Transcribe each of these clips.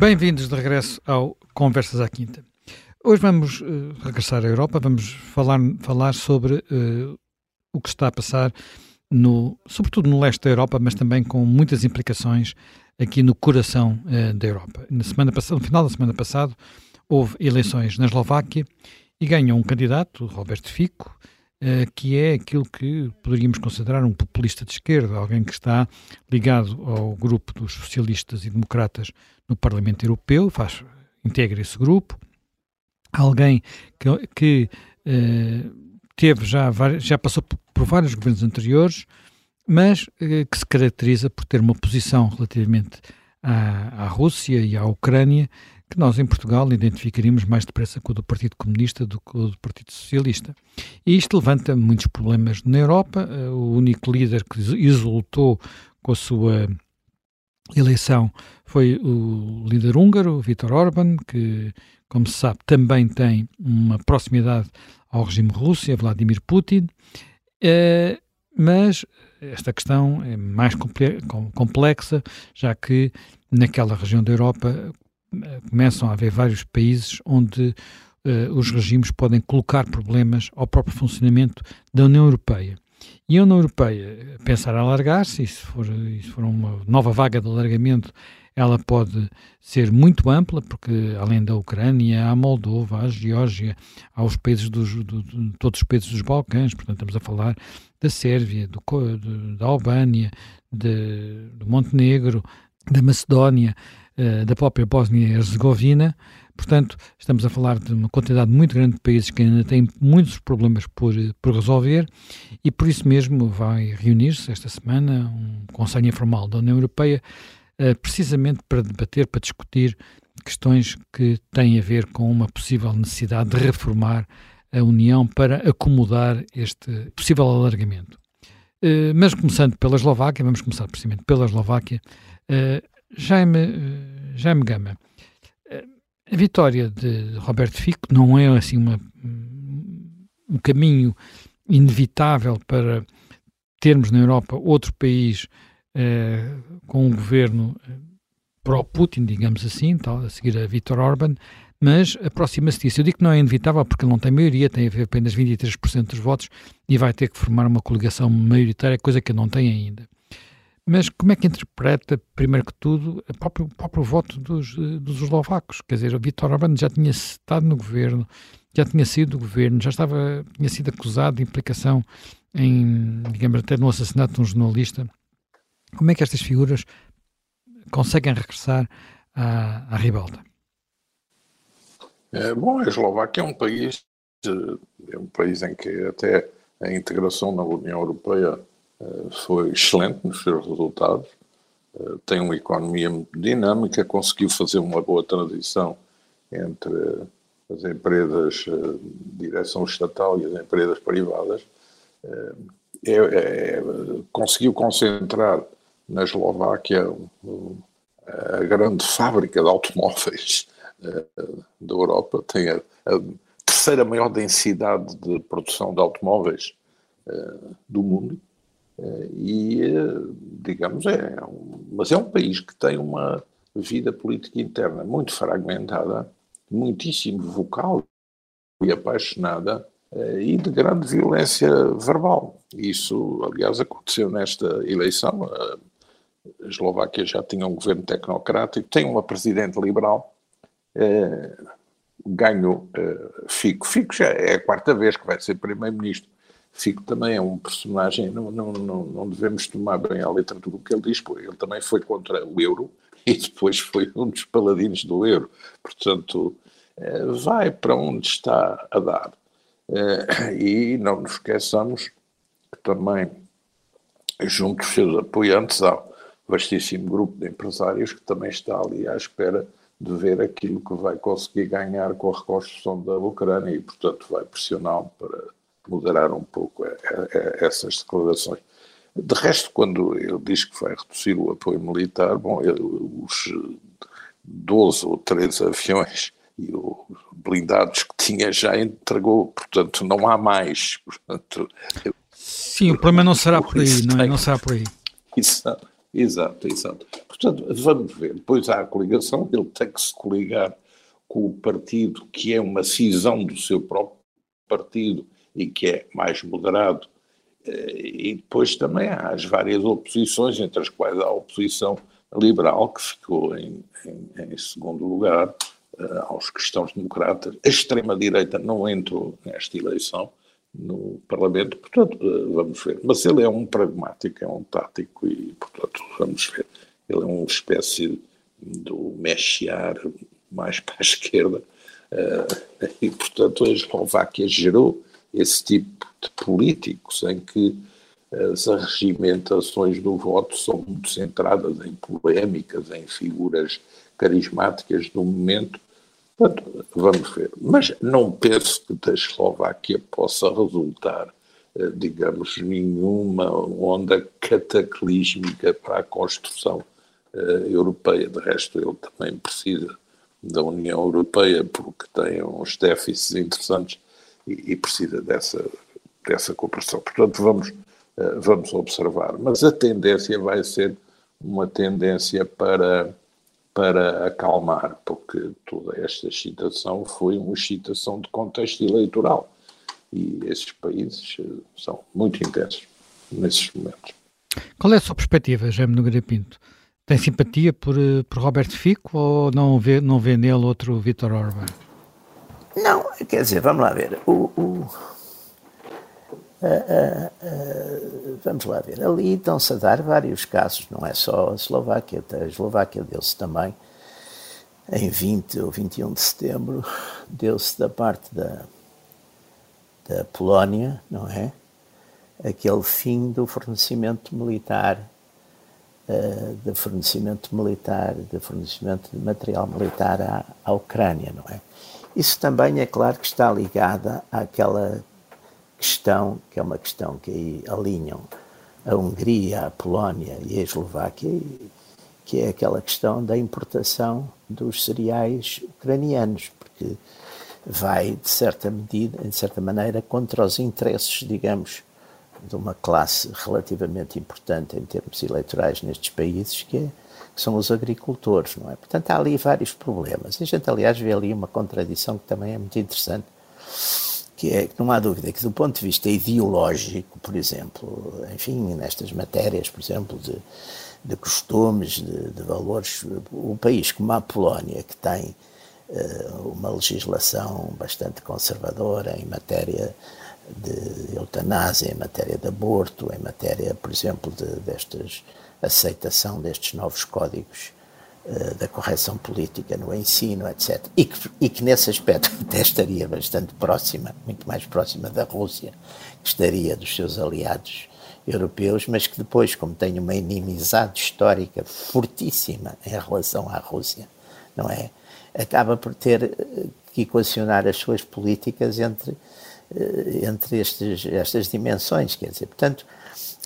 Bem-vindos de regresso ao Conversas à Quinta. Hoje vamos uh, regressar à Europa, vamos falar, falar sobre uh, o que está a passar, no, sobretudo no leste da Europa, mas também com muitas implicações aqui no coração uh, da Europa. Na semana passada, no final da semana passada, houve eleições na Eslováquia e ganhou um candidato, Roberto Fico, que é aquilo que poderíamos considerar um populista de esquerda, alguém que está ligado ao grupo dos socialistas e democratas no Parlamento Europeu, faz, integra esse grupo, alguém que, que uh, teve já, já passou por vários governos anteriores, mas uh, que se caracteriza por ter uma posição relativamente à, à Rússia e à Ucrânia que nós em Portugal identificaríamos mais depressa com o do Partido Comunista do que o do Partido Socialista. E isto levanta muitos problemas na Europa. Uh, o único líder que exultou com a sua eleição foi o líder húngaro, Viktor Orban, que, como se sabe, também tem uma proximidade ao regime russo, a Vladimir Putin, eh, mas esta questão é mais complexa, já que naquela região da Europa eh, começam a haver vários países onde uh, os regimes podem colocar problemas ao próprio funcionamento da União Europeia. E a União Europeia pensar alargar-se, e se for, se for uma nova vaga de alargamento, ela pode ser muito ampla, porque além da Ucrânia, há a Moldova, há a Geórgia, há os países dos, do, todos os países dos Balcãs, portanto estamos a falar da Sérvia, do, do, da Albânia, de, do Montenegro, da Macedónia, uh, da própria Bósnia e Herzegovina, Portanto, estamos a falar de uma quantidade muito grande de países que ainda têm muitos problemas por, por resolver e por isso mesmo vai reunir-se esta semana um Conselho Informal da União Europeia uh, precisamente para debater, para discutir questões que têm a ver com uma possível necessidade de reformar a União para acomodar este possível alargamento. Mas começando pela Eslováquia, vamos começar precisamente pela Eslováquia, Jaime, Jaime Gama, a vitória de Roberto Fico não é assim uma, um caminho inevitável para termos na Europa outro país eh, com um governo eh, pró-Putin, digamos assim, tal, a seguir a Viktor Orban, mas aproxima-se disso. Eu digo que não é inevitável porque ele não tem maioria, tem apenas 23% dos votos e vai ter que formar uma coligação maioritária, coisa que não tem ainda. Mas como é que interpreta, primeiro que tudo, o próprio, próprio voto dos, dos eslovacos? Quer dizer, o Viktor Orbán já tinha estado no governo, já tinha sido do governo, já estava, tinha sido acusado de implicação em, digamos, até no assassinato de um jornalista. Como é que estas figuras conseguem regressar à, à ribalta? É, bom, a Eslováquia é um país, é um país em que até a integração na União Europeia eh, foi excelente nos seus resultados, eh, tem uma economia muito dinâmica, conseguiu fazer uma boa transição entre as empresas de eh, direção estatal e as empresas privadas, é, é, conseguiu concentrar na Eslováquia a grande fábrica de automóveis da Europa, tem a, a, terceira maior densidade de produção de automóveis do mundo, e, digamos, é um, mas é um país que tem uma vida política interna muito fragmentada, muitíssimo vocal e apaixonada eh, e de grande violência verbal. Isso, aliás, aconteceu nesta eleição. A Eslováquia já tinha um governo tecnocrático, tem uma presidente liberal, eh, ganhou eh, Fico. Fico já é a quarta vez que vai ser primeiro-ministro. Fico também é um personagem, não, não, não, não devemos tomar bem a letra tudo o que ele diz, porque ele também foi contra o euro e depois foi um dos paladinos do euro. Portanto, eh, vai para onde está a dar. Eh, e não nos esqueçamos que também, junto dos seus apoiantes, há um vastíssimo grupo de empresários que também está ali à espera de ver aquilo que vai conseguir ganhar com a reconstrução da Ucrânia e, portanto, vai pressioná-lo para moderar um pouco é, é, é, essas declarações. De resto, quando ele diz que vai reduzir o apoio militar, bom, ele, os 12 ou 13 aviões e os blindados que tinha já entregou, portanto não há mais. Portanto, Sim, o problema não será por aí, não, é? não será por aí. Isso Exato, exato. Portanto, vamos ver. Depois há a coligação, ele tem que se coligar com o partido que é uma cisão do seu próprio partido e que é mais moderado. Eh, e depois também há as várias oposições, entre as quais a oposição liberal, que ficou em, em, em segundo lugar, uh, aos cristãos democratas. A extrema-direita não entrou nesta eleição no Parlamento, portanto, uh, vamos ver. Mas ele é um pragmático, é um tático e, portanto, vamos ver. Ele é uma espécie do mexiar mais para a esquerda e, portanto, a Eslováquia gerou esse tipo de políticos em que as arregimentações do voto são muito centradas em polémicas, em figuras carismáticas do momento. Portanto, vamos ver. Mas não penso que da Eslováquia possa resultar, eh, digamos, nenhuma onda cataclísmica para a construção uh, europeia. De resto, ele também precisa da União Europeia porque tem uns déficits interessantes e, e precisa dessa, dessa cooperação. Portanto, vamos eh, vamos observar. Mas a tendência vai ser uma tendência para, para acalmar, porque toda esta excitação foi uma excitação de contexto eleitoral. E esses países eh, são muito intensos nesses momentos. Qual é a sua perspectiva, Jaime Nogueira Pinto? Tem simpatia por, eh, por Roberto Fico ou não vê, não vê nele outro Vítor Orban? Não, quer dizer, vamos lá ver. O, o, Uh, uh, vamos lá ver, ali estão-se a dar vários casos, não é só a Eslováquia, a Eslováquia deu-se também em 20 ou 21 de setembro, deu-se da parte da, da Polónia, não é? Aquele fim do fornecimento militar, uh, de fornecimento militar, de fornecimento de material militar à, à Ucrânia, não é? Isso também é claro que está ligada àquela questão, que é uma questão que aí alinham a Hungria, a Polónia e a Eslováquia, que é aquela questão da importação dos cereais ucranianos, porque vai, de certa medida, de certa maneira, contra os interesses, digamos, de uma classe relativamente importante em termos eleitorais nestes países, que, é, que são os agricultores, não é? Portanto, há ali vários problemas. A gente, aliás, vê ali uma contradição que também é muito interessante, que é, não há dúvida que do ponto de vista ideológico, por exemplo, enfim, nestas matérias, por exemplo, de, de costumes, de, de valores, o país como a Polónia, que tem uh, uma legislação bastante conservadora em matéria de eutanásia, em matéria de aborto, em matéria, por exemplo, de, destas aceitação destes novos códigos eh, da correção política no ensino, etc. E que, e que nesse aspecto até estaria bastante próxima, muito mais próxima da Rússia, que estaria dos seus aliados europeus, mas que depois, como tem uma inimizade histórica fortíssima em relação à Rússia, não é? Acaba por ter eh, que equacionar as suas políticas entre, eh, entre estes, estas dimensões, quer dizer, portanto,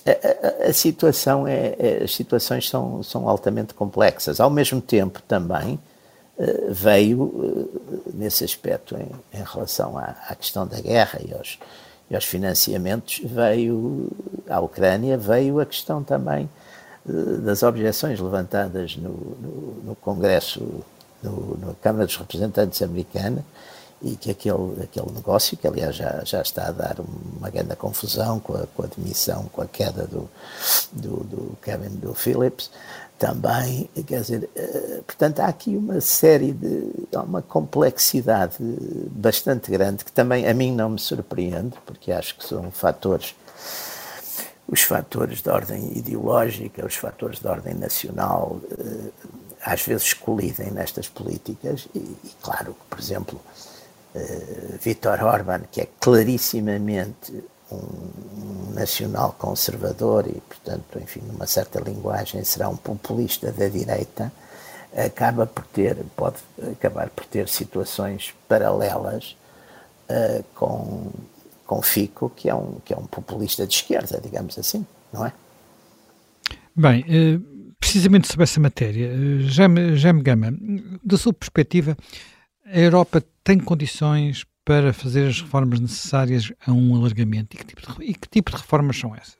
a, a, situação é, é, as situações são, são altamente complexas. Ao mesmo tempo, também uh, veio, uh, nesse aspecto, em, em relação à, à, questão da guerra e aos, e aos, financiamentos, veio à Ucrânia, veio a questão também uh, das objeções levantadas no, no, no Congresso, no, na Câmara dos Representantes americana, e que aquele, aquele negócio, que aliás já, já está a dar uma grande confusão com a, com a demissão, com a queda do, do, do Kevin do Phillips, também, quer dizer, eh, portanto há aqui uma série de, uma complexidade bastante grande que também a mim não me surpreende, porque acho que são fatores, os fatores de ordem ideológica, os fatores de ordem nacional, eh, às vezes colidem nestas políticas e, e claro que, por exemplo, Vítor Orban, que é clarissimamente um nacional conservador e, portanto, enfim, numa certa linguagem, será um populista da direita, acaba por ter, pode acabar por ter situações paralelas uh, com, com Fico, que é, um, que é um populista de esquerda, digamos assim, não é? Bem, uh, precisamente sobre essa matéria, Jaime, Jaime Gama, da sua perspectiva, a Europa tem condições para fazer as reformas necessárias a um alargamento? E que tipo de, e que tipo de reformas são essas?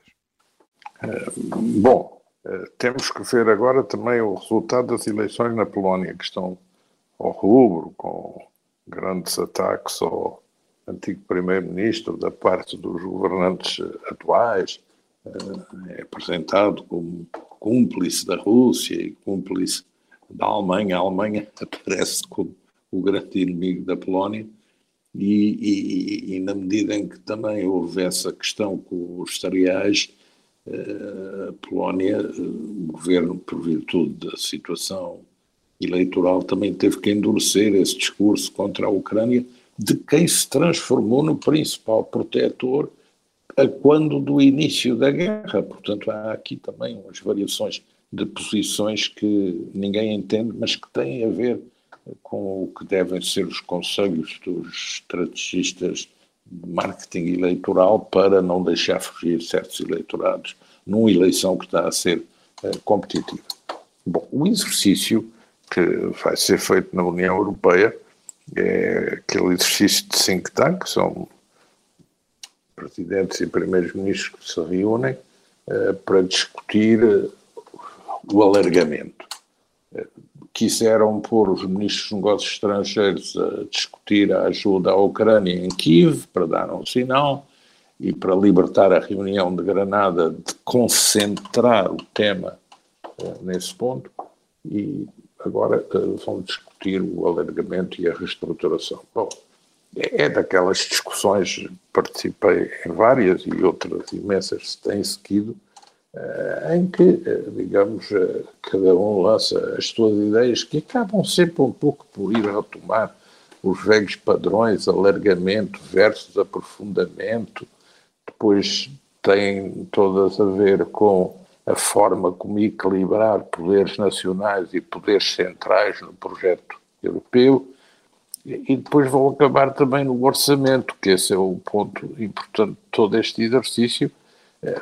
Uh, bom, Uh, temos que ver agora também o resultado das eleições na Polónia, que estão ao rubro, com grandes ataques ao antigo primeiro-ministro da parte dos governantes atuais, é apresentado como cúmplice da Rússia e cúmplice da Alemanha. A Alemanha aparece como o grande inimigo da Polónia. E, e, e, na medida em que também houve essa questão com os cereais, a Polónia, o governo, por virtude da situação eleitoral, também teve que endurecer esse discurso contra a Ucrânia, de quem se transformou no principal protetor a quando do início da guerra. Portanto, há aqui também umas variações de posições que ninguém entende, mas que têm a ver com o que devem ser os conselhos dos estrategistas de marketing eleitoral para não deixar fugir certos eleitorados numa eleição que está a ser uh, competitiva. Bom, o exercício que vai ser feito na União Europeia é aquele exercício de think tank, são presidentes e primeiros ministros que se reúnem uh, para discutir uh, o alargamento. Uh, quiseram pôr os ministros dos negócios estrangeiros a discutir a ajuda à Ucrânia em Kiev, para dar um sinal, e para libertar a reunião de Granada de concentrar o tema nesse ponto, e agora vão discutir o alargamento e a reestruturação. Bom, é, é daquelas discussões, participei em várias e outras imensas se têm seguido, em que, eh, digamos, eh, cada um lança as suas ideias que acabam sempre um pouco por ir retomar os velhos padrões, alargamento versus aprofundamento, depois têm todas a ver com a forma como equilibrar poderes nacionais e poderes centrais no projeto europeu, e depois vão acabar também no orçamento, que esse é o ponto importante de todo este exercício,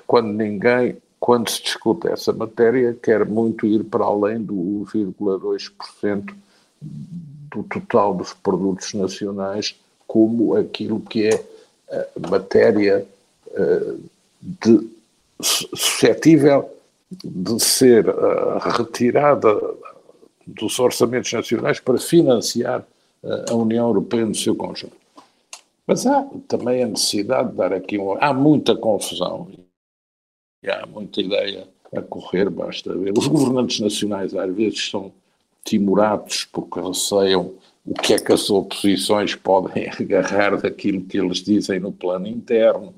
quando ninguém, quando se discute essa matéria, quer muito ir para além do 1,2% do total dos produtos nacionais como aquilo que é a matéria é, de, suscetível de ser uh, retirada dos orçamentos nacionais para financiar a União Europeia no seu conjunto. Mas há também a necessidade de dar aqui um. Há muita confusão e há muita ideia a correr, basta ver. Os governantes nacionais às vezes são timorados porque receiam o que é que as oposições podem agarrar daquilo que eles dizem no plano interno,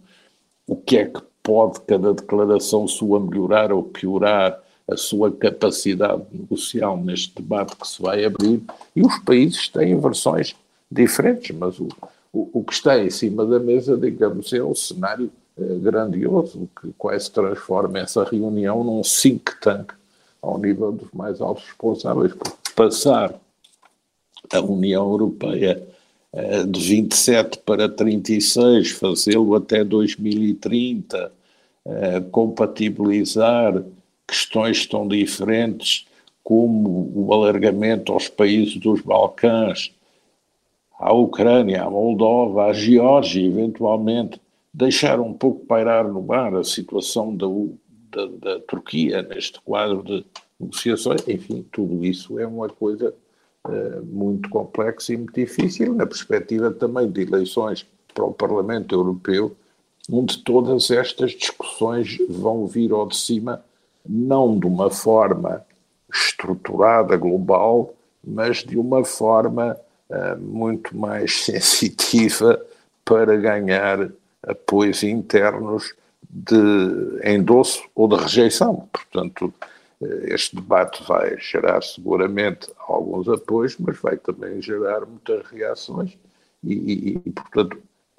o que é que pode cada declaração sua melhorar ou piorar a sua capacidade negocial neste debate que se vai abrir, e os países têm versões diferentes, mas o, o, o que está em cima da mesa, digamos, é um cenário grandioso, que quase transforma essa reunião num think tank ao nível dos mais altos responsáveis, porque passar a União Europeia eh, de 27 para 36, fazê-lo até 2030, eh, compatibilizar questões tão diferentes como o alargamento aos países dos Balcãs, à Ucrânia, à Moldova, à Geórgia, eventualmente, deixar um pouco pairar no mar a situação da, da, da Turquia neste quadro de negociações, enfim, tudo isso é uma coisa uh, muito complexa e muito difícil, na perspectiva também de eleições para o Parlamento Europeu, onde todas estas discussões vão vir ao de cima não de uma forma estruturada, global, mas de uma forma uh, muito mais sensitiva para ganhar apoios internos de endosso ou de rejeição. Portanto, eh, este debate vai gerar seguramente alguns apoios, mas vai também gerar muitas reações e, e, portanto,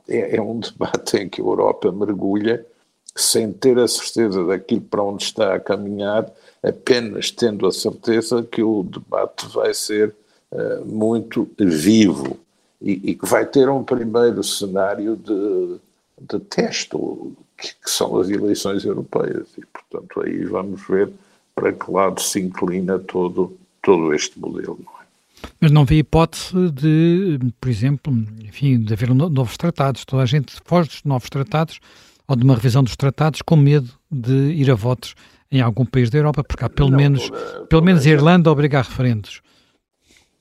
é, é, um debate em que a Europa mergulha sem ter a certeza daquilo para onde está a caminhar, apenas tendo a certeza que o debate vai ser uh, muito vivo e, que vai ter um primeiro cenário de, de teste, que, que, são as eleições europeias. E, portanto, aí vamos ver para que lado se inclina todo, todo este modelo. Não é? Mas não vê hipótese de, por exemplo, enfim, de haver novos tratados. Toda a gente foge dos novos tratados ou de uma revisão dos tratados com medo de ir a votos em algum país da Europa, porque há pelo não, menos, toda, pelo menos a Irlanda obriga a referendos.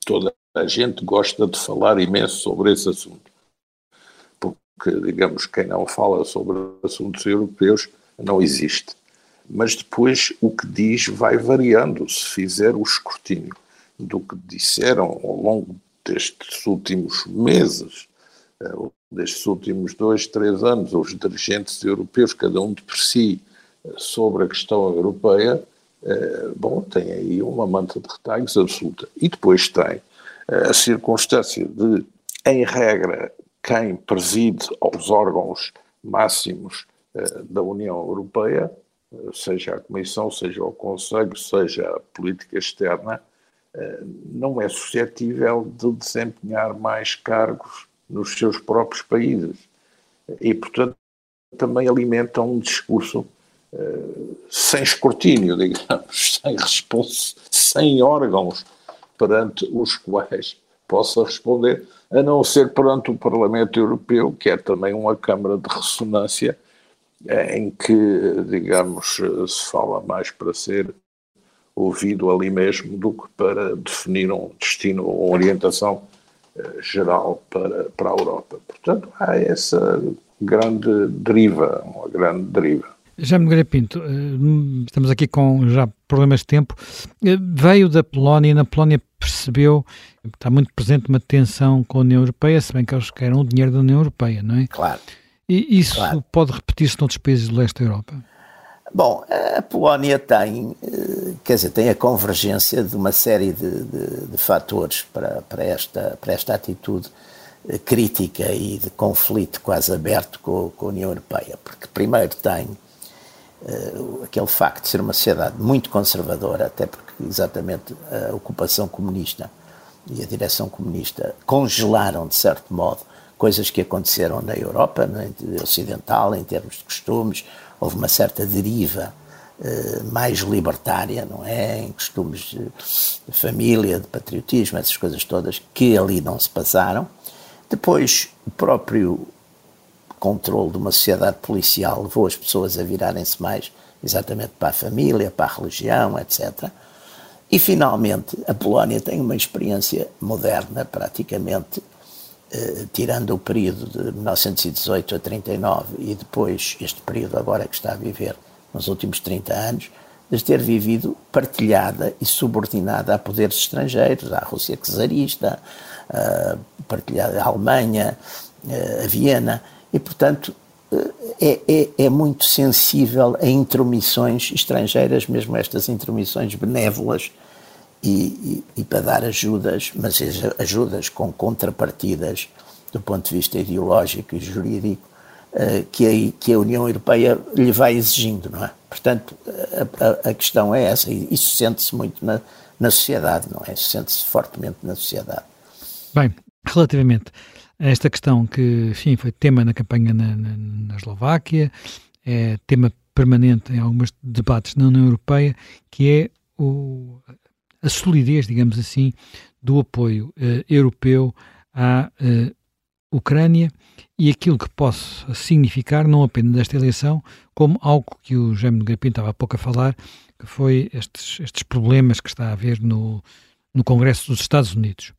Toda a gente gosta de falar imenso sobre esse assunto, porque, digamos, quem não fala sobre assuntos europeus não existe. Mas depois o que diz vai variando se fizer o escrutínio do que disseram ao longo destes últimos meses, eh, destes últimos dois, três anos, os dirigentes europeus, cada um de por si, eh, sobre a questão europeia, eh, bom, tem aí uma manta de retalhos absoluta. E depois tem a circunstância de, em regra, quem preside aos órgãos máximos da União Europeia, seja a Comissão, seja o Conselho, seja a política externa, não é suscetível de desempenhar mais cargos nos seus próprios países. E, portanto, também alimenta um discurso sem escrutínio, digamos, sem resposta, sem órgãos perante os quais possa responder, a não ser perante o Parlamento Europeu, que é também uma câmara de ressonância, eh, em que, digamos, se fala mais para ser ouvido ali mesmo do que para definir um destino ou orientação uh, geral para, para a Europa. Portanto, há essa grande deriva, uma grande deriva. Já me Pinto, eh, estamos aqui com já problemas de tempo. Eh, veio da Polónia e na Polónia percebeu, está muito presente uma tensão com a União Europeia, se bem que eles querem o dinheiro da União Europeia, não é? Claro. E isso claro. pode repetir-se noutros países do leste da Europa? Bom, a Polónia tem, eh, quer dizer, tem a convergência de uma série de, de, de fatores para, para, esta, para esta atitude eh, crítica e de conflito quase aberto com, com a União Europeia. Porque, primeiro, tem uh, aquele facto de ser uma sociedade muito conservadora, até porque exatamente a ocupação comunista e a direção comunista congelaram, de certo modo, coisas que aconteceram na Europa, na ocidental, em termos de costumes, houve uma certa deriva uh, mais libertária, não é? Em costumes de, família, de patriotismo, essas coisas todas, que ali não se passaram. Depois, o próprio controle de uma sociedade policial levou as pessoas a virarem-se mais exatamente para a família, para a religião, etc. E, finalmente, a Polónia tem uma experiência moderna, praticamente, eh, tirando o período de 1918 a 39 e depois este período agora que está a viver nos últimos 30 anos, de ter vivido partilhada e subordinada a poderes estrangeiros, à Rússia czarista, uh, partilhada à Alemanha, uh, a Viena, e portanto é, é, é, muito sensível a intromissões estrangeiras, mesmo estas intromissões benévolas e, e, e, para dar ajudas, mas ajudas com contrapartidas do ponto de vista ideológico e jurídico uh, que, a, que a União Europeia lhe vai exigindo, não é? Portanto, a, a, questão é essa, e isso sente-se muito na, na sociedade, não é? Sente-se fortemente na sociedade. Bem, relativamente esta questão que, enfim, foi tema na campanha na, na, na Eslováquia, é tema permanente em alguns debates na União Europeia, que é o, a solidez, digamos assim, do apoio uh, europeu à uh, Ucrânia e aquilo que possa significar, não apenas desta eleição, como algo que o Jaime Grapin estava há pouco a falar, que foi estes, estes problemas que está a haver no, no Congresso dos Estados Unidos.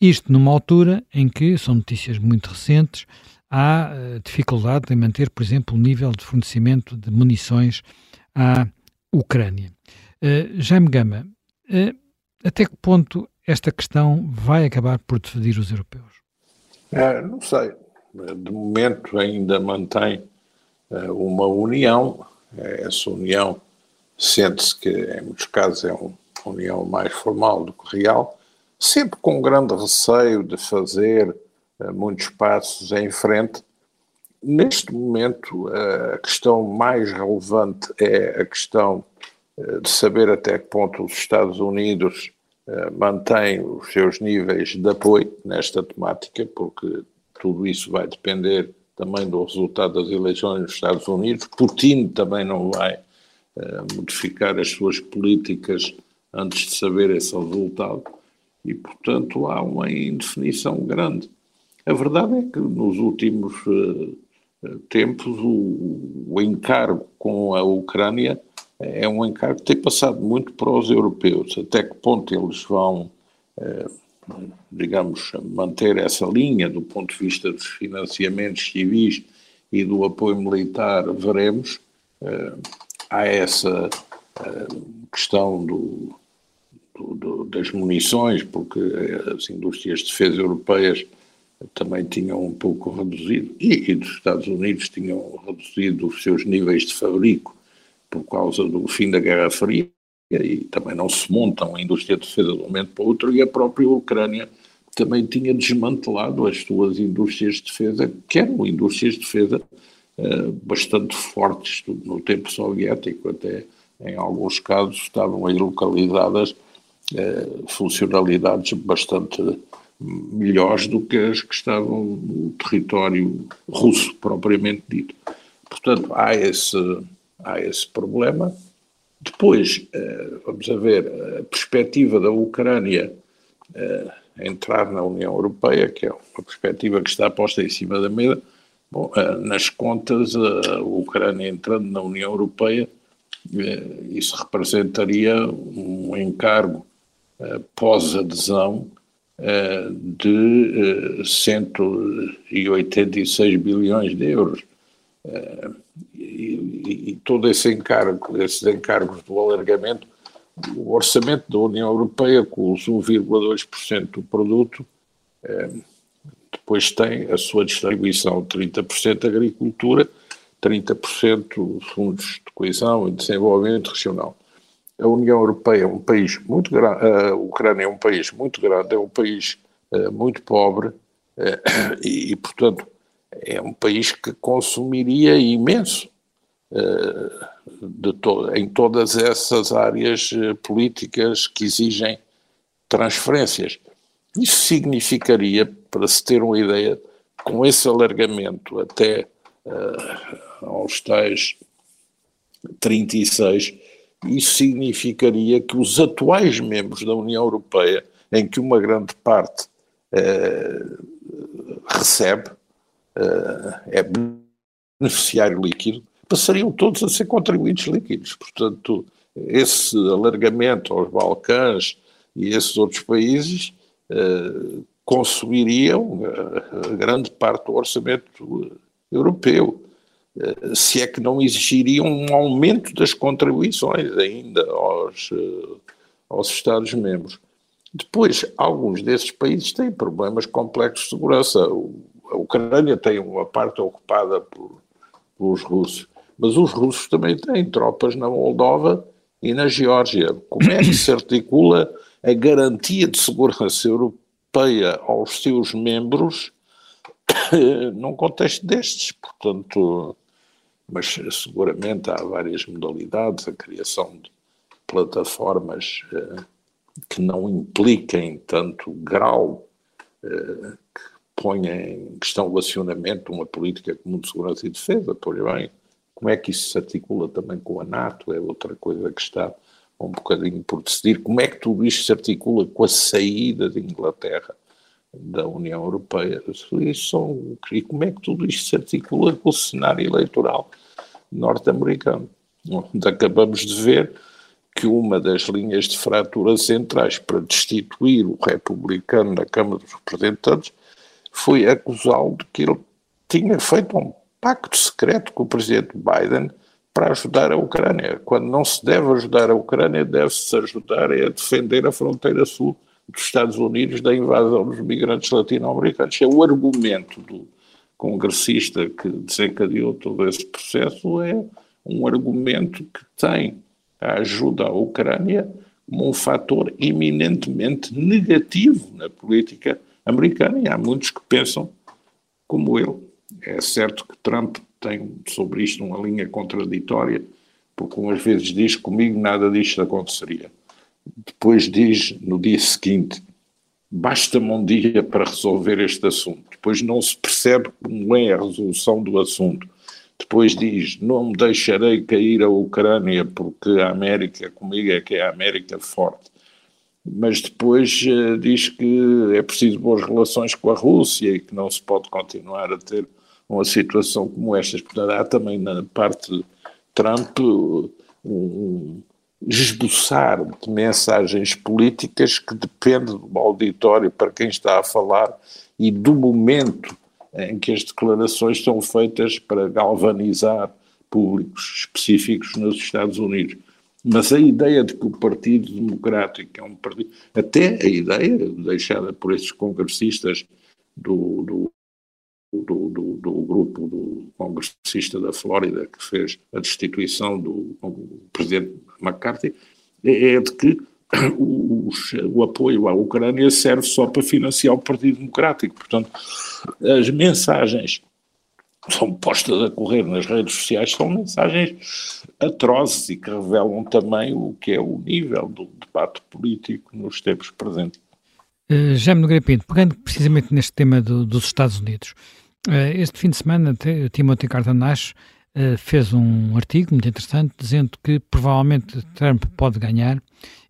Isto numa altura em que, são notícias muito recentes, há uh, dificuldade em manter, por exemplo, o nível de fornecimento de munições à Ucrânia. Uh, Jaime Gama, uh, até que ponto esta questão vai acabar por dividir os europeus? É, não sei. De momento ainda mantém uh, uma união. Essa união sente-se que, em muitos casos, é uma união mais formal do que real, sempre com grande receio de fazer uh, muitos passos em frente. Neste momento, a questão mais relevante é a questão de saber até que ponto os Estados Unidos mantêm os seus níveis de apoio nesta temática, porque tudo isso vai depender também do resultado das eleições nos Estados Unidos. Putin também não vai modificar as suas políticas antes de saber esse resultado e, portanto, há uma indefinição grande. A verdade é que nos últimos uh, tempos o, o encargo com a Ucrânia é um encargo que tem passado muito para os europeus. Até que ponto eles vão, eh, digamos, manter essa linha do ponto de vista dos financiamentos civis e do apoio militar, veremos. Eh, há essa eh, questão do, do, do, das munições, porque as indústrias de defesa europeias também tinham um pouco reduzido, e, e dos Estados Unidos tinham reduzido os seus níveis de fabrico por causa do fim da Guerra Fria, e também não se montam a indústria de defesa de um momento para o outro, e a própria Ucrânia também tinha desmantelado as suas indústrias de defesa, que eram indústrias de defesa uh, bastante fortes no tempo soviético, até em alguns casos estavam aí localizadas funcionalidades bastante melhores do que as que estavam no território russo propriamente dito. Portanto, há esse há esse problema. Depois, eh, vamos ver, a perspectiva da Ucrânia eh, entrar na União Europeia, que é uma perspectiva que está posta em cima da mesa. Bom, eh, nas contas, a Ucrânia entrando na União Europeia, isso representaria um encargo pós-adesão de 186 bilhões de euros e, e, todo esse encargo, esses encargos do alargamento, o orçamento da União Europeia, com os 1,2% do produto, eh, depois tem a sua distribuição: 30% agricultura, 30% fundos de coesão e desenvolvimento regional. A União Europeia é um país muito grande, a Ucrânia é um país muito grande, é um país uh, muito pobre uh, e, portanto, é um país que consumiria imenso uh, to em todas essas áreas políticas que exigem transferências. Isso significaria, para se ter uma ideia, com esse alargamento até aos tais 36, isso significaria que os atuais membros da União Europeia, em que uma grande parte recebe, uh, é beneficiário líquido, passariam todos a ser contribuintes líquidos. Portanto, esse alargamento aos Balcãs e esses outros países uh, consumiriam uh, grande parte do orçamento europeu, uh, se é que não exigiriam um aumento das contribuições ainda aos, aos Estados-membros. Depois, alguns desses países têm problemas complexos de segurança. A Ucrânia tem uma parte ocupada por, pelos russos, mas os russos também têm tropas na Moldova e na Geórgia. Como é que se articula a garantia de segurança europeia aos seus membros num contexto destes? Portanto, mas seguramente há várias modalidades, a criação de plataformas eh, que não impliquem tanto grau eh, que ponha em questão o acionamento de uma política comum de segurança e defesa, pois bem, como é que isso se articula também com a NATO, é outra coisa que está um bocadinho por decidir, como é que tudo isto se articula com a saída de Inglaterra da União Europeia, isso são, e como é que tudo isto se articula com o cenário eleitoral norte-americano, onde acabamos de ver que uma das linhas de fratura centrais para destituir o republicano na Câmara dos Representantes foi acusá-lo de que ele tinha feito um pacto secreto com o presidente Biden para ajudar a Ucrânia. Quando não se deve ajudar a Ucrânia, deve-se ajudar a defender a fronteira sul dos Estados Unidos da invasão dos migrantes latino-americanos. É o argumento do congressista que desencadeou todo esse processo, é um argumento que tem a ajuda à Ucrânia como um fator eminentemente negativo na política americana e há muitos que pensam como ele. É certo que Trump tem sobre isto uma linha contraditória, porque umas vezes diz comigo nada disto aconteceria. Depois diz no dia seguinte, basta-me um dia para resolver este assunto. Depois não se percebe como é a resolução do assunto. Depois diz, não me deixarei cair a Ucrânia porque a América, comigo é que é a América forte mas depois uh, diz que é preciso boas relações com a Rússia e que não se pode continuar a ter uma situação como esta. Portanto, há também na parte de Trump um, esboçar de mensagens políticas que depende do auditório para quem está a falar e do momento em que as declarações são feitas para galvanizar públicos específicos nos Estados Unidos. Mas a ideia de que o Partido Democrático é um partido, até a ideia deixada por esses congressistas do, do, do, do, do grupo do congressista da Flórida que fez a destituição do, do presidente McCarthy, é, é de que o, apoio à Ucrânia serve só para financiar o Partido Democrático. Portanto, as mensagens são postas a correr nas redes sociais são mensagens atrozes e que revelam também o que é o nível do debate político nos tempos presentes. Uh, Jaime Nogueira Pinto, pegando precisamente neste tema do, dos Estados Unidos, uh, este fim de semana Timothy Carter Nash uh, fez um artigo muito interessante dizendo que provavelmente Trump pode ganhar,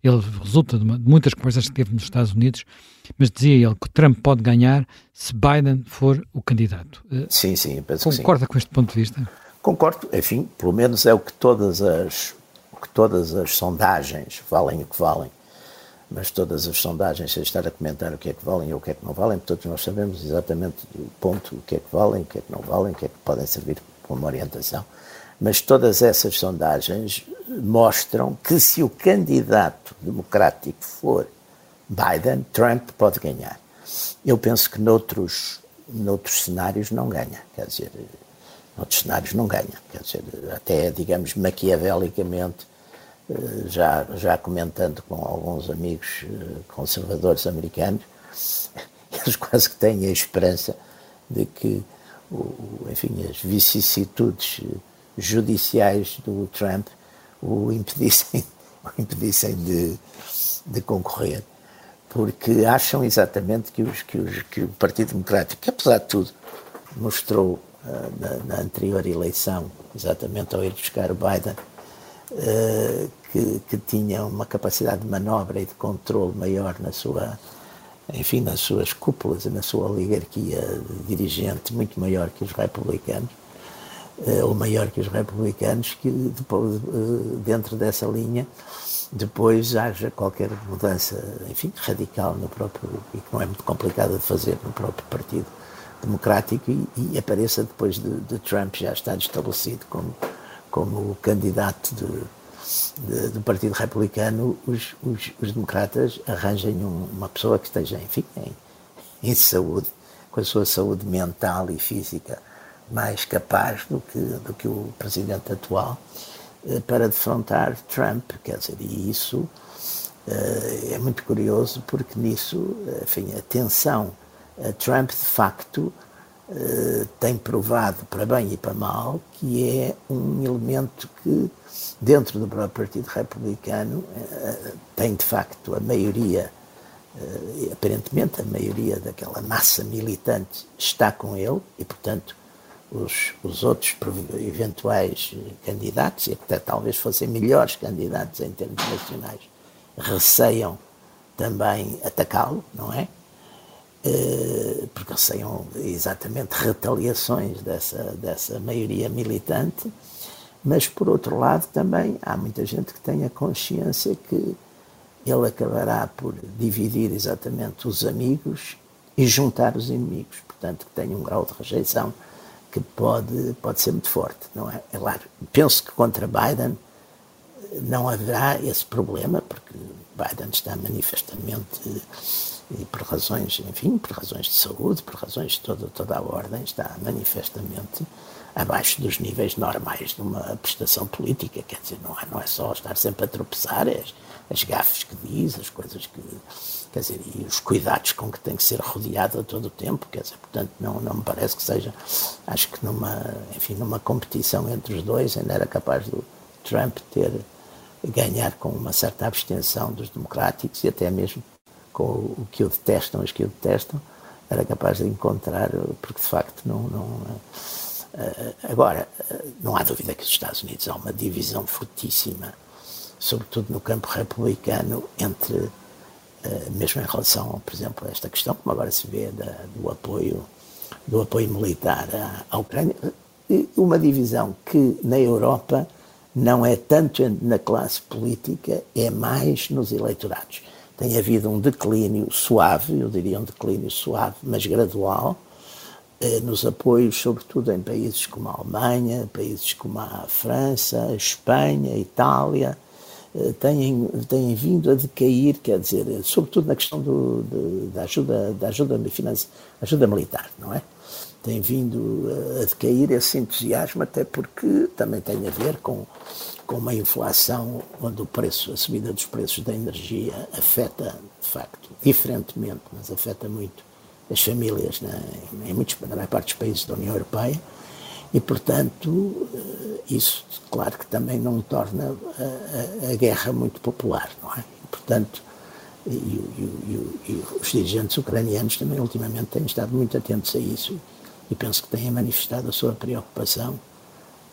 ele resulta de, uma, de muitas conversas que teve nos Estados Unidos, mas dizia ele que Trump pode ganhar se Biden for o candidato. Eh, sim, sim, penso Concorda com este ponto de vista? Concordo, enfim, pelo menos é o que todas as, que todas as sondagens valem o que valem, mas todas as sondagens, sem estar a comentar o que é que valem ou o que é que não valem, todos nós sabemos exatamente o ponto, o que é que valem, o que é que não valem, o que é que podem servir como orientação. Mas todas essas sondagens mostram que se o candidato democrático for Biden, Trump pode ganhar. Eu penso que noutros, noutros cenários não ganha, quer dizer, noutros cenários não ganha, quer dizer, até, digamos, maquiavelicamente, eh, já, já comentando com alguns amigos eh, conservadores americanos, eles quase que têm a esperança de que, enfim, as vicissitudes judiciais do Trump o impedissem, o impedissem de, de concorrer. Porque acham exatamente que, os, que, os, que o Partido Democrático, que apesar de tudo mostrou uh, na, na, anterior eleição, exatamente ao ir buscar o Biden, uh, que, que, tinha uma capacidade de manobra e de controle maior na sua, enfim, nas suas cúpulas e na sua oligarquia dirigente, muito maior que os republicanos, uh, ou maior que os republicanos, que depois, dentro dessa linha depois haja qualquer mudança, enfim, radical no próprio, e que não é muito complicada de fazer no próprio Partido Democrático e, e apareça depois de, de, Trump já estar estabelecido como, como candidato de, de, do Partido Republicano, os, os, os democratas arranjem um, uma pessoa que esteja, enfim, em, em saúde, com a sua saúde mental e física mais capaz do que, do que o presidente atual eh, para defrontar Trump. Quer dizer, e isso uh, é muito curioso porque nisso, enfim, a tensão Trump de facto uh, tem provado para bem e para mal que é um elemento que dentro do próprio Partido Republicano uh, tem de facto a maioria aparentemente a maioria daquela massa militante está com ele e portanto os, os outros eventuais candidatos, e até talvez fossem melhores candidatos em termos nacionais, receiam também atacá-lo, não é? Eh, porque receiam exatamente retaliações dessa, dessa maioria militante, mas por outro lado também há muita gente que tem a consciência que ele acabará por dividir exatamente os amigos e juntar os inimigos, portanto que tem um grau de rejeição que pode, pode ser muito forte, não é? É claro, penso que contra Biden não haverá esse problema, porque Biden está manifestamente, e por razões, enfim, por razões de saúde, por razões de toda, toda a ordem, está manifestamente abaixo dos níveis normais de uma prestação política, quer dizer, não é, não é só estar sempre a tropeçar, é as, as gafes que diz, as coisas que quer dizer, e os cuidados com que tem que ser rodeado a todo o tempo, quer dizer, portanto, não, não me parece que seja, acho que numa, enfim, numa competição entre os dois ainda era capaz do Trump ter, ganhar com uma certa abstenção dos democráticos e até mesmo com o que o detestam, os que o detestam, era capaz de encontrar, porque de facto não, não eh, agora, eh, não há dúvida que os Estados Unidos há uma divisão fortíssima, sobretudo no campo republicano, entre eh, mesmo em relação, por exemplo, a esta questão, como agora se vê, da, do apoio do apoio militar à, à Ucrânia, uma divisão que na Europa não é tanto na classe política, é mais nos eleitorados. Tem havido um declínio suave, eu diria um declínio suave, mas gradual, eh, nos apoios, sobretudo em países como a Alemanha, países como a França, a Espanha, a Itália, eh, têm, têm vindo a decair, quer dizer, sobretudo na questão do, da ajuda, da ajuda, finança, ajuda militar, não é? Tem vindo a decair esse entusiasmo, até porque também tem a ver com, com uma inflação onde o preço, a subida dos preços da energia afeta, de facto, diferentemente, mas afeta muito as famílias na, em muitos, na maior parte dos países da União Europeia. E, portanto, eh, isso, claro que também não torna a, a, a guerra muito popular, não é? E, portanto, e, e, e, os dirigentes ucranianos também ultimamente têm estado muito atentos a isso e penso que têm manifestado a sua preocupação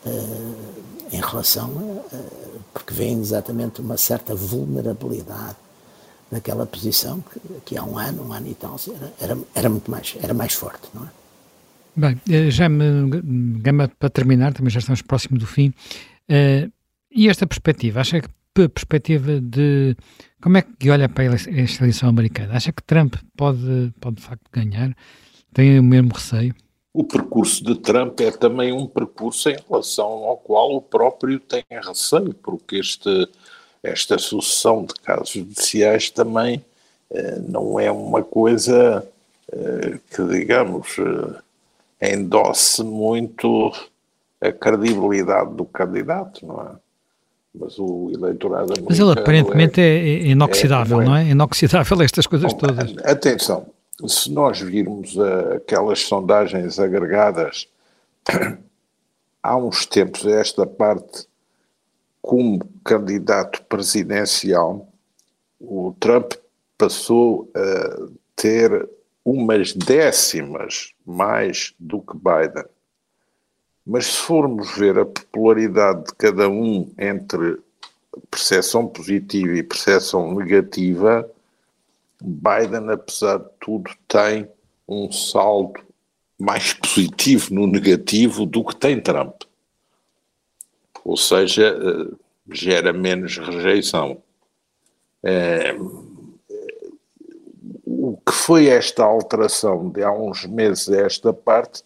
uh, em relação a, uh, porque veem exatamente uma certa vulnerabilidade naquela posição que, que há um ano, um ano e tal, era, era, era muito mais, era mais forte, não é? Bem, eh, já me, Gama, para terminar, também já estamos próximo do fim, uh, e esta perspectiva, acha que perspectiva de como é que olha para esta eleição americana? Acha que Trump pode, pode de facto ganhar? Tem o mesmo receio? O percurso de Trump é também um percurso em relação ao qual o próprio tem receio, porque este esta sucessão de casos judiciais também eh, não é uma coisa eh, que, digamos, eh, endosse muito a credibilidade do candidato, não é? Mas o eleitorado Mas ele aparentemente é, é, é inoxidável, é, não é? Inoxidável estas coisas Bom, todas. Atenção, se nós virmos aquelas sondagens agregadas há uns tempos a esta parte como candidato presidencial, o Trump passou a ter umas décimas mais do que Biden. Mas se formos ver a popularidade de cada um entre percepção positiva e percepção negativa, Biden, apesar de tudo, tem um saldo mais positivo no negativo do que tem Trump ou seja, eh, gera menos rejeição. É, o que foi esta alteração de há uns meses a esta parte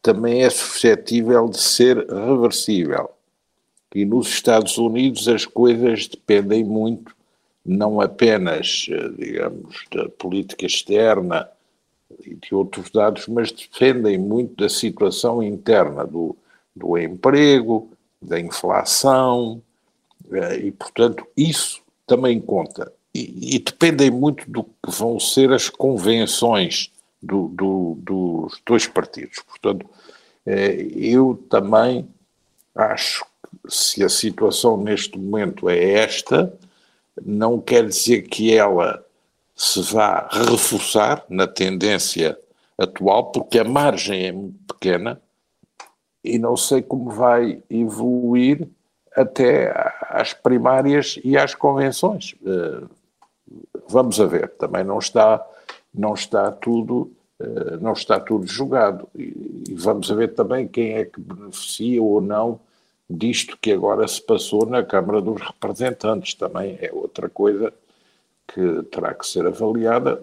também é suscetível de ser reversível. E nos Estados Unidos as coisas dependem muito, não apenas, eh, digamos, da política externa e de outros dados, mas dependem muito da situação interna, do, do emprego, da inflação, eh, e, portanto, isso também conta. E, e dependem muito do que vão ser as convenções do, do, dos dois partidos. Portanto, eh, eu também acho que se a situação neste momento é esta, não quer dizer que ela se vá reforçar na tendência atual, porque a margem é muito pequena e não sei como vai evoluir até às primárias e às convenções. Eh, vamos a ver, também não está, não está tudo eh, não está tudo jogado e vamos a ver também quem é que beneficia ou não disto que agora se passou na Câmara dos Representantes, também é outra coisa que terá que ser avaliada.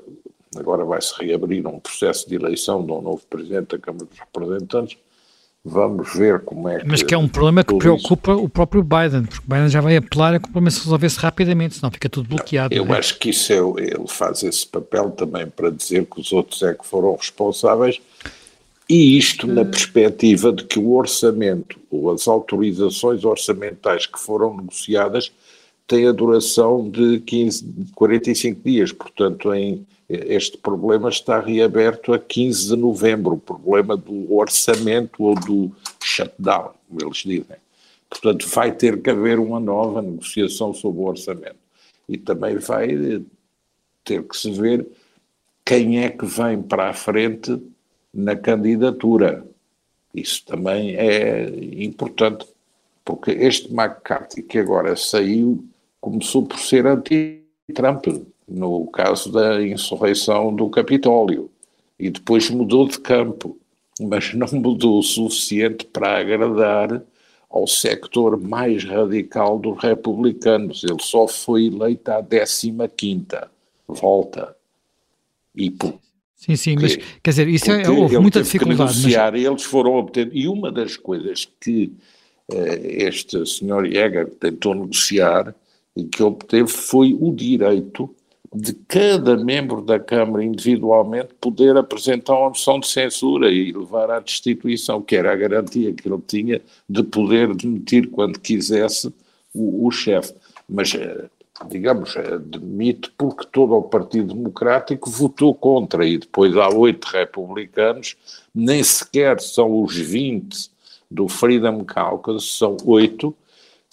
Agora vai-se reabrir um processo de eleição de um novo Presidente da Câmara dos Representantes, Vamos ver como é que. Mas que é um problema que preocupa isso. o próprio Biden, porque o Biden já vai apelar a que o problema se resolvesse rapidamente, senão fica tudo bloqueado. Eu é? acho que isso é, ele faz esse papel também para dizer que os outros é que foram responsáveis, e isto na perspectiva de que o orçamento, ou as autorizações orçamentais que foram negociadas, têm a duração de 15, 45 dias, portanto, em este problema está reaberto a 15 de novembro, o problema do orçamento ou do shutdown, como eles dizem. Portanto, vai ter que haver uma nova negociação sobre o orçamento. E também vai ter que se ver quem é que vem para a frente na candidatura. Isso também é importante, porque este McCarthy que agora saiu começou por ser anti-Trump no caso da insurreição do Capitólio, e depois mudou de campo. mas não mudou o suficiente para agradar ao sector mais radical dos republicanos. Ele só foi eleito à 15 volta. E por, Sim, sim, mas quer dizer, isso é, houve muita dificuldade. negociar, mas... eles foram obter. E uma das coisas que uh, este senhor Jäger tentou negociar e que obteve foi o direito de cada membro da Câmara individualmente poder apresentar uma moção de censura e levar à destituição, que era a garantia que ele tinha de poder demitir quando quisesse o, o chefe. Mas uh, digamos, admite porque todo o Partido Democrático votou contra e depois há oito republicanos, nem sequer são os 20 do Freedom Caucus, são oito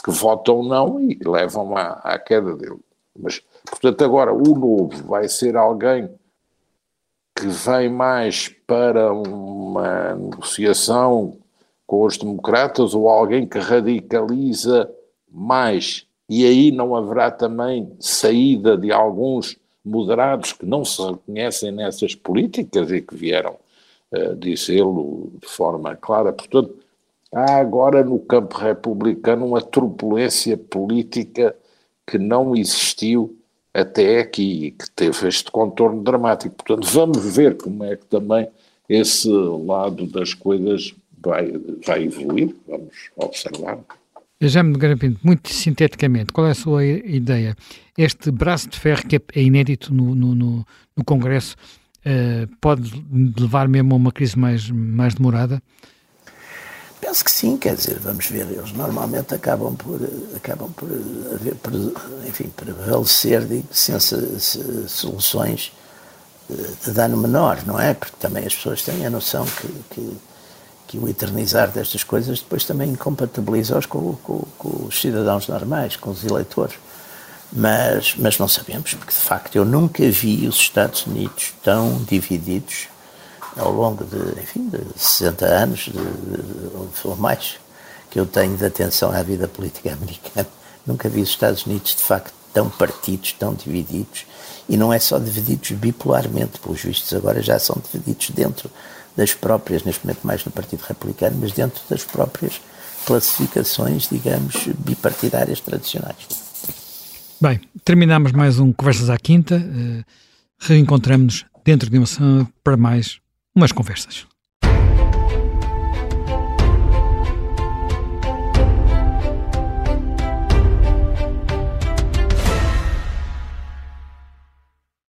que votam não e levam à, à queda dele. Mas, portanto, agora o novo vai ser alguém que vem mais para uma negociação com os democratas ou alguém que radicaliza mais e aí não haverá também saída de alguns moderados que não se reconhecem nessas políticas e que vieram uh, dizê-lo de forma clara. Portanto, há agora no campo republicano uma turbulência política que não existiu até aqui e que teve este contorno dramático. Portanto, vamos ver como é que também esse lado das coisas vai, vai evoluir, vamos observar. Já-me Garapinto, muito sinteticamente, qual é a sua ideia? Este braço de ferro que é inédito no, no, no, no Congresso uh, pode levar mesmo a uma crise mais, mais demorada? Penso que sim, quer dizer, vamos ver, eles normalmente acabam por, acabam por, por enfim, prevalecer de soluções de dano menor, não é? Porque também as pessoas têm a noção que, que que o eternizar destas coisas depois também incompatibiliza-os com, com, com, os cidadãos normais, com os eleitores. Mas, mas não sabemos, porque de facto eu nunca vi os Estados Unidos tão divididos ao longo de, enfim, de 60 anos de, de, ou mais que eu tenho de atenção à vida política americana. Nunca vi os Estados Unidos de facto tão partidos, tão divididos, e não é só divididos bipolarmente, pelos vistos agora já são divididos dentro das próprias, neste momento mais no Partido Republicano, mas dentro das próprias classificações, digamos, bipartidárias tradicionais. Bem, terminamos mais um Conversas à Quinta. Uh, Reencontramos-nos dentro de uma semana para mais umas conversas.